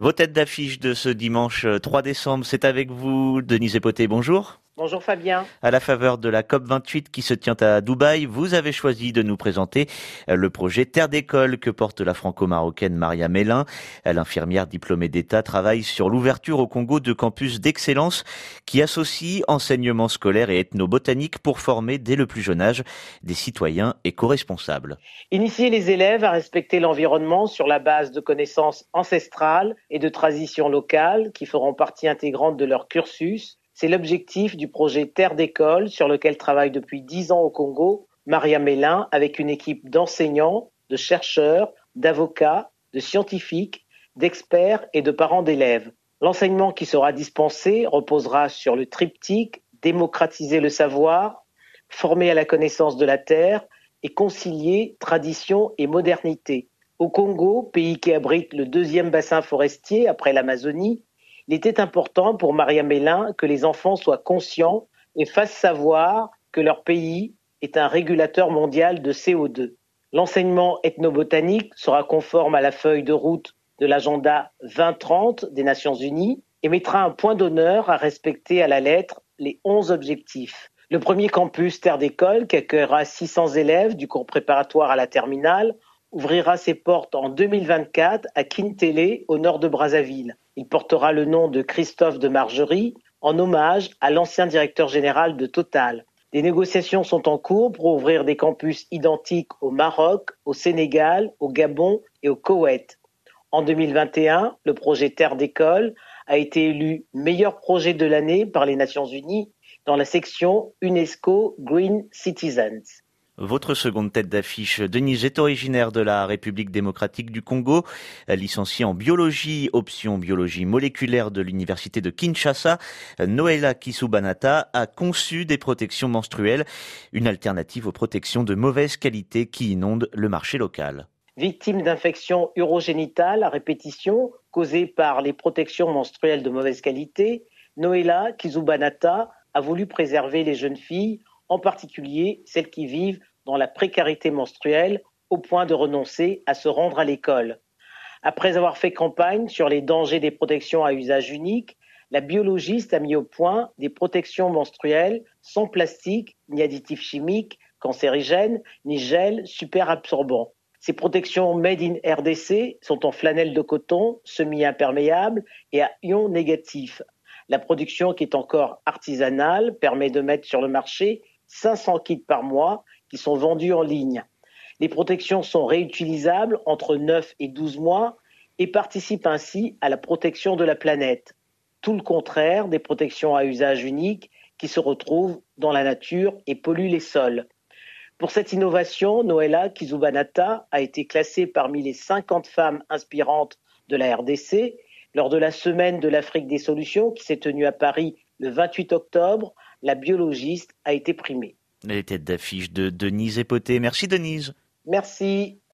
Vos têtes d'affiche de ce dimanche 3 décembre, c'est avec vous, Denise Epoté, bonjour. Bonjour Fabien. À la faveur de la COP28 qui se tient à Dubaï, vous avez choisi de nous présenter euh, le projet Terre d'école que porte la franco-marocaine Maria Mélin. L'infirmière diplômée d'État travaille sur l'ouverture au Congo de campus d'excellence qui associent enseignement scolaire et ethnobotanique pour former dès le plus jeune âge des citoyens éco-responsables. Initier les élèves à respecter l'environnement sur la base de connaissances ancestrales et de traditions locales qui feront partie intégrante de leur cursus c'est l'objectif du projet Terre d'école sur lequel travaille depuis dix ans au Congo Maria Mélin avec une équipe d'enseignants, de chercheurs, d'avocats, de scientifiques, d'experts et de parents d'élèves. L'enseignement qui sera dispensé reposera sur le triptyque démocratiser le savoir, former à la connaissance de la terre et concilier tradition et modernité. Au Congo, pays qui abrite le deuxième bassin forestier après l'Amazonie, il était important pour Maria Mélin que les enfants soient conscients et fassent savoir que leur pays est un régulateur mondial de CO2. L'enseignement ethnobotanique sera conforme à la feuille de route de l'agenda 2030 des Nations Unies et mettra un point d'honneur à respecter à la lettre les 11 objectifs. Le premier campus Terre d'école, qui accueillera 600 élèves du cours préparatoire à la terminale, ouvrira ses portes en 2024 à Kintele, au nord de Brazzaville. Il portera le nom de Christophe de Margerie, en hommage à l'ancien directeur général de Total. Des négociations sont en cours pour ouvrir des campus identiques au Maroc, au Sénégal, au Gabon et au Koweït. En 2021, le projet Terre d'école a été élu meilleur projet de l'année par les Nations Unies dans la section UNESCO Green Citizens. Votre seconde tête d'affiche, Denise, est originaire de la République démocratique du Congo, licenciée en biologie, option biologie moléculaire de l'université de Kinshasa. Noëlla Kisubanata a conçu des protections menstruelles, une alternative aux protections de mauvaise qualité qui inondent le marché local. Victime d'infections urogénitales à répétition causées par les protections menstruelles de mauvaise qualité, Noëlla Kisubanata a voulu préserver les jeunes filles en particulier celles qui vivent dans la précarité menstruelle au point de renoncer à se rendre à l'école. Après avoir fait campagne sur les dangers des protections à usage unique, la biologiste a mis au point des protections menstruelles sans plastique, ni additifs chimiques, cancérigènes, ni gel super absorbants. Ces protections made in RDC sont en flanelle de coton, semi-imperméable et à ions négatifs. La production, qui est encore artisanale, permet de mettre sur le marché 500 kits par mois qui sont vendus en ligne. Les protections sont réutilisables entre 9 et 12 mois et participent ainsi à la protection de la planète. Tout le contraire des protections à usage unique qui se retrouvent dans la nature et polluent les sols. Pour cette innovation, Noëlla Kizubanata a été classée parmi les 50 femmes inspirantes de la RDC lors de la semaine de l'Afrique des solutions qui s'est tenue à Paris le 28 octobre la biologiste a été primée. Les têtes d'affiche de Denise Epoté. Merci Denise. Merci.